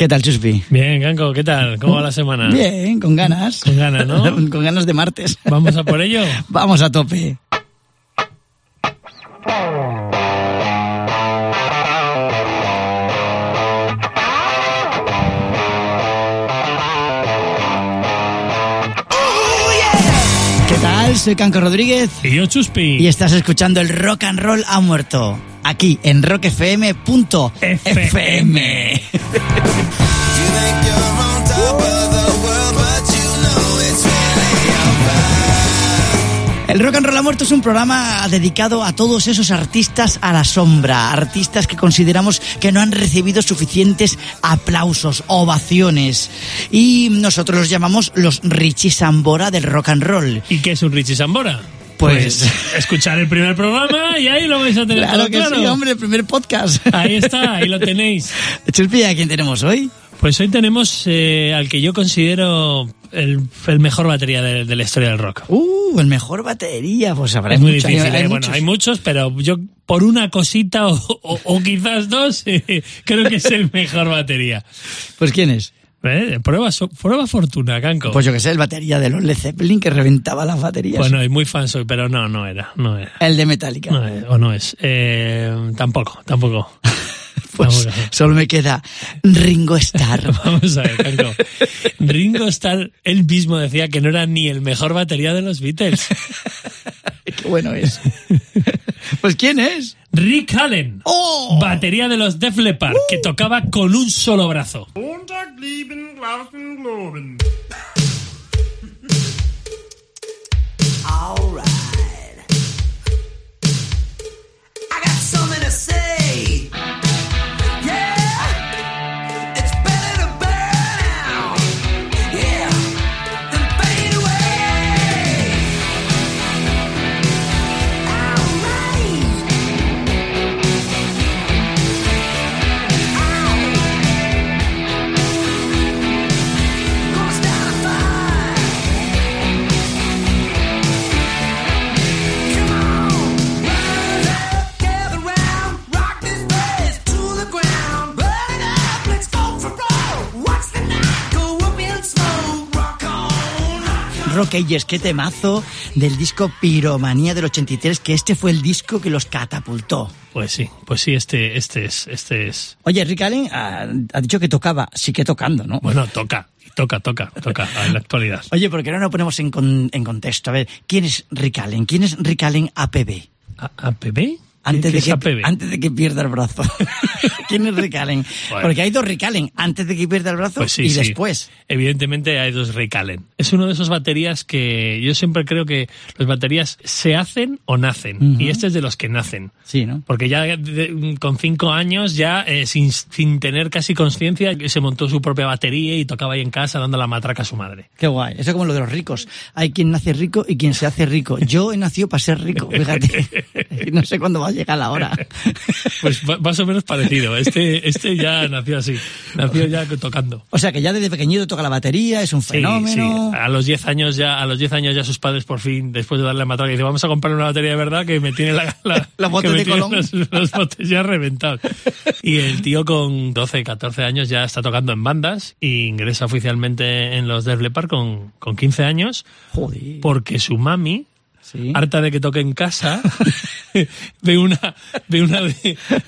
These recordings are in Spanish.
¿Qué tal, Chuspi? Bien, Ganco, ¿qué tal? ¿Cómo va la semana? Bien, con ganas. Con ganas, ¿no? con ganas de martes. ¿Vamos a por ello? Vamos a tope. ¿Qué tal? Soy Canco Rodríguez Y yo, Chuspi. y estás escuchando el Rock and Roll ha muerto. Aquí en rockfm.fm. El Rock and Roll ha muerto es un programa dedicado a todos esos artistas a la sombra, artistas que consideramos que no han recibido suficientes aplausos, ovaciones. Y nosotros los llamamos los Richie Sambora del rock and roll. ¿Y qué es un Richie Sambora? Pues- escuchar el primer programa y ahí lo vais a tener Claro todo que claro. sí, hombre, el primer podcast. Ahí está, ahí lo tenéis. Chuspi, ¿a quién tenemos hoy? Pues hoy tenemos eh, al que yo considero el, el mejor batería de, de la historia del rock. Uh, el mejor batería, pues habrá es muy mucho- difícil, hay ¿eh? bueno, muchos. hay muchos, pero yo por una cosita o, o- o quizás dos, eh, creo que es el mejor batería. Pues ¿quién es? ¿Eh? Prueba, so- prueba fortuna, Canco. Pues yo que sé, el batería de los Led Zeppelin que reventaba las baterías. bueno, y muy fan soy, pero no, no era, no era. el de Metallica. No es, o no es. Eh, tampoco, tampoco. pues solo me queda Ringo Starr. Vamos a ver, Canco. Ringo Starr, él mismo decía que no era ni el mejor batería de los Beatles. Qué bueno es. pues ¿quién es? Rick Allen, ¡Oh! batería de los Def Leppard, que tocaba con un solo brazo. Montag lieben, glauben, globen. On. Rock Ages, qué temazo del disco Piromanía del 83, que este fue el disco que los catapultó. Pues sí, pues sí, este, este es, este es. Oye, Rick Allen ha, ha dicho que tocaba, sigue tocando, ¿no? Bueno, toca, toca, toca, toca en la actualidad. Oye, ¿por qué no nos ponemos en, con- en contexto? A ver, ¿quién es Rick Allen? ¿Quién es Rick Allen APB? ¿A- ¿APB? Antes ¿Qué de, que, antes de que pierda el brazo. ¿Quién es Rick Allen? Bueno. Porque hay dos Rick Allen, antes de que pierda el brazo Pues sí, y sí. después. Evidentemente hay dos Rick Allen. Es uno de esos baterías que yo siempre creo que los baterías se hacen o nacen. Y este es de los que nacen. Sí, ¿no? Porque ya de- con cinco años, ya eh, sin, sin tener casi conciencia, se montó su propia batería y tocaba ahí en casa dando la matraca a su madre. Qué guay. Eso es como lo de los ricos. Hay quien nace rico y quien se hace rico. Yo he nacido para ser rico, fíjate. No sé cuándo va a llegar la hora. Pues más o menos parecido. Este, este ya nació así. Nació ya tocando. O sea que ya desde pequeñito toca la batería, es un Sí, fenómeno. sí. A los 10 años ya, a los 10 años ya sus padres por fin, después de darle a matar, dicen, vamos a comprar una batería de verdad que me tiene la, la- Los botes de Colón. Los, los botes ya reventados. Y el tío con 12, 14 años ya está tocando en bandas y ingresa oficialmente en los Def Leppard con, con 15 años Joder. porque su mami, Sí. harta de que toque en casa, ve una, ve una,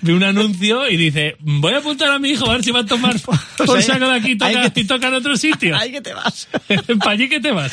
ve un anuncio y dice, voy a apuntar a mi hijo a ver si va a tomar por ahí- saco de aquí y toca, que- y toca en otro sitio. Ahí que te vas. ¿Para allí que te vas?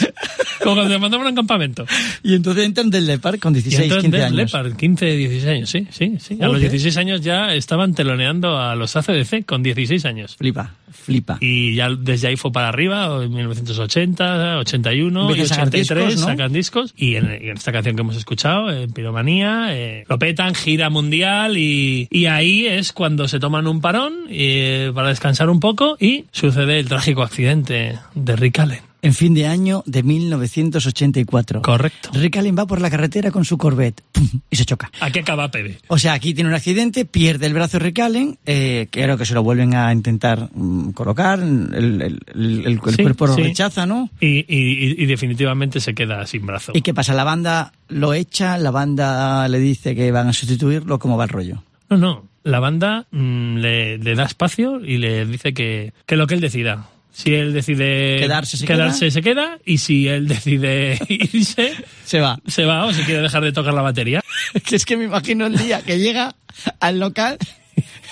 Como cuando te mandaban a un campamento. Y entonces entran del Lepar con Y 16, entonces 15 Def años. Leppard, 15, 16 años, sí, sí, sí. A los Joder. 16 años ya estaban teloneando a los ACDC con 16 años. Flipa, flipa. Y ya desde ahí fue para arriba, en 1980, 81 y Empieza a sacar 83 discos, ¿no? sacan discos. Y en, y en esta canción que hemos escuchado, en Piromanía, eh, lo petan, gira mundial y, y ahí es cuando se toman un parón eh, para descansar un poco y sucede el trágico accidente de Rick Allen. En fin de año de 1984. Correcto. Rick Allen va por la carretera con su Corvette ¡pum! y se choca. Aquí acaba PB. O sea, aquí tiene un accidente, pierde el brazo Rick Allen, eh, creo que se lo vuelven a intentar mm, colocar, el, el- el- el- el Sí, cuerpo lo sí. rechaza, ¿no? Y, y- y definitivamente se queda sin brazo. ¿Y qué pasa? La banda lo echa, la banda le dice que van a sustituirlo, ¿cómo va el rollo? No, no. la banda mm, le, le da espacio y le dice que, que lo que él decida. Si él decide Quedarse, se quedarse, queda. se queda. Y si él decide irse, Se va. se va o si quiere dejar de tocar la batería. Que es que me imagino el día que llega al local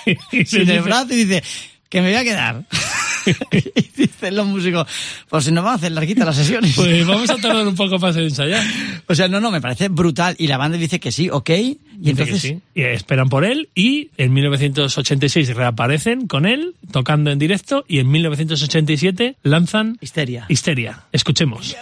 Y se sin el brazo y dice que me voy a quedar. y dicen los músicos, pues si nos vamos a hacer larguitas las sesiones. Pues vamos a tardar un poco más en ensayar. O sea, no, no, me parece brutal. Y la banda dice que sí, ok. Y Dice entonces, sí. Y esperan por él y en 1986 reaparecen con él tocando en directo y en 1987 lanzan histeria. Histeria. Escuchemos.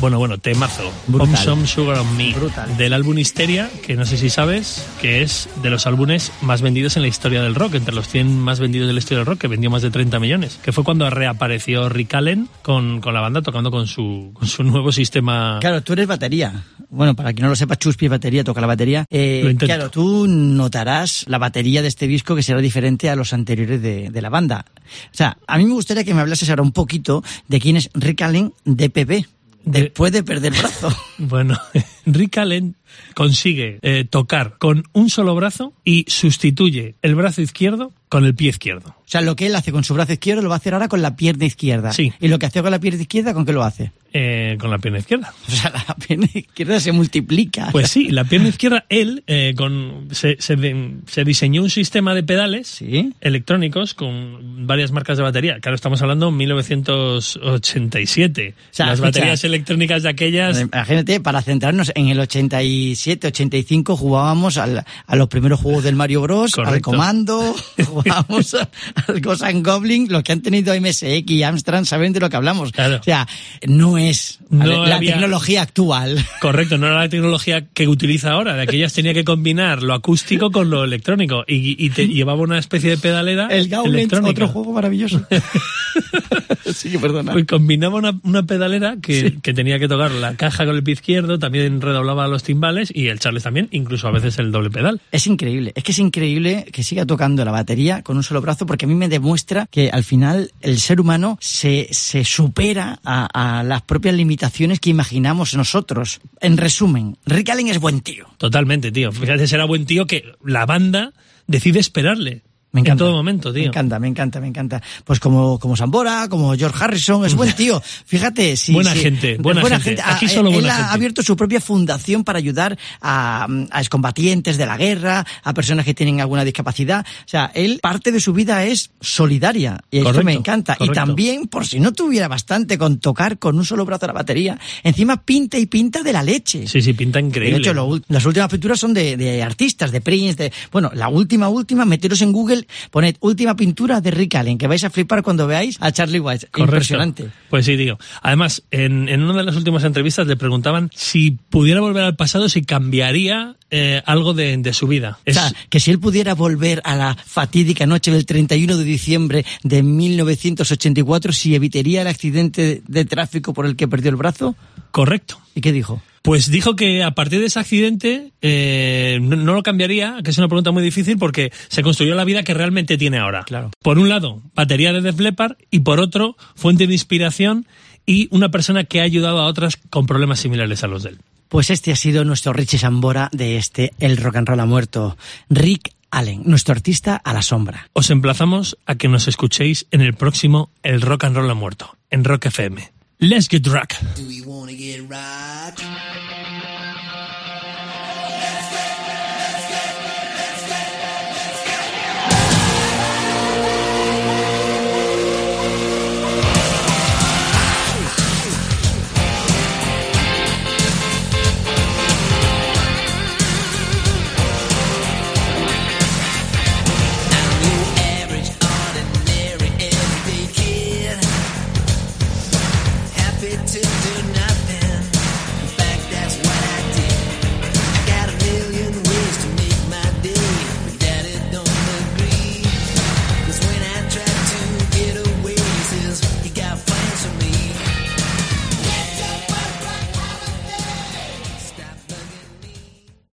Bueno, bueno, temazo. Brutal. Some Sugar on Me. Brutal. Del álbum Histeria, que no sé si sabes, que es de los álbumes más vendidos en la historia del rock, entre los 100 más vendidos de la historia del rock, que vendió más de 30 millones. Que fue cuando reapareció Rick Allen con, con la banda tocando con su, con su nuevo sistema. Claro, tú eres batería. Bueno, para quien no lo sepa, Chuspi es batería, toca la batería. Eh, claro, tú notarás la batería de este disco que será diferente a los anteriores de, de la banda. O sea, a mí me gustaría que me hablases ahora un poquito de quién es Rick Allen De- después de perder el brazo. Bueno, Rick Allen consigue eh, tocar con un solo brazo y sustituye el brazo izquierdo con el pie izquierdo. O sea, lo que él hace con su brazo izquierdo lo va a hacer ahora con la pierna izquierda. Sí. Y lo que hacía con la pierna izquierda, ¿con qué lo hace? Eh, con la pierna izquierda. O sea, la pierna izquierda se multiplica. Pues sí, la pierna izquierda, él eh, con, se, se se diseñó un sistema de pedales Sí. electrónicos con varias marcas de batería. Claro, estamos hablando de 1987. sea, Las escucha, baterías electrónicas de aquellas... Imagínate, para centrarnos en el 87, 85 jugábamos al- a los primeros juegos del Mario Bros, al Correcto. Comando, a- al Ghost and Goblin, los que han tenido MSX y Amstrad saben de lo que hablamos. Claro. O sea, no es la había- tecnología actual. Correcto, no era la tecnología que utiliza ahora. De aquellas tenía que combinar lo acústico con lo electrónico y, y te llevaba una especie de pedalera El Gauntlet, otro juego maravilloso. sí, perdona. Pues combinaba una, una pedalera que, que tenía que tocar la caja con el pie izquierdo, también redoblaba los timbales y el Charles también, incluso a veces el doble pedal. Es increíble, es que es increíble que siga tocando la batería con un solo brazo porque a mí me demuestra que al final el ser humano se, se supera a, a las propias limitaciones que imaginamos nosotros. En resumen, Rick Allen es buen tío. Totalmente, tío. Fíjate, será buen tío que la banda decide esperarle. Me encanta. En todo momento, tío. Me encanta, me encanta, me encanta. Pues como, como Sambora, como George Harrison, es buen tío. Fíjate, sí. Buena sí. gente, buena gente. Aquí eh, solo él buena ha gente. abierto su propia fundación para ayudar a, a excombatientes de la guerra, a personas que tienen alguna discapacidad. O sea, él, parte de su vida es solidaria. Y esto Correcto, me encanta. Y correcto. también, por si no tuviera bastante con tocar con un solo brazo la batería, encima pinta y pinta de la leche. Sí, sí, pinta increíble. De hecho, lo las últimas pinturas son de, de artistas, de Prince, de... Bueno, la última, última, meteros en Google, poned última pintura de Rick Allen, que vais a flipar cuando veáis a Charlie White. Correcto. Impresionante. Pues sí, digo. Además, en, en una de las últimas entrevistas le preguntaban si pudiera volver al pasado, si cambiaría eh, algo de, de su vida. O sea, que si él pudiera volver a la fatídica noche del 31 de diciembre de 1984, si evitaría el accidente de tráfico por el que perdió el brazo. correcto. ¿Y qué dijo? Pues dijo que a partir de ese accidente eh, no, no lo cambiaría, que es una pregunta muy difícil porque se construyó la vida que realmente tiene ahora. Claro. Por un lado, batería de Def Leppard y por otro, fuente de inspiración y una persona que ha ayudado a otras con problemas similares a los de él. Pues este ha sido nuestro Richie Sambora de este El Rock and Roll ha muerto. Rick Allen, nuestro artista a la sombra. Os emplazamos a que nos escuchéis en el próximo El Rock and Roll ha muerto, en Rock FM. Let's get rock. Do we wanna get right? do now.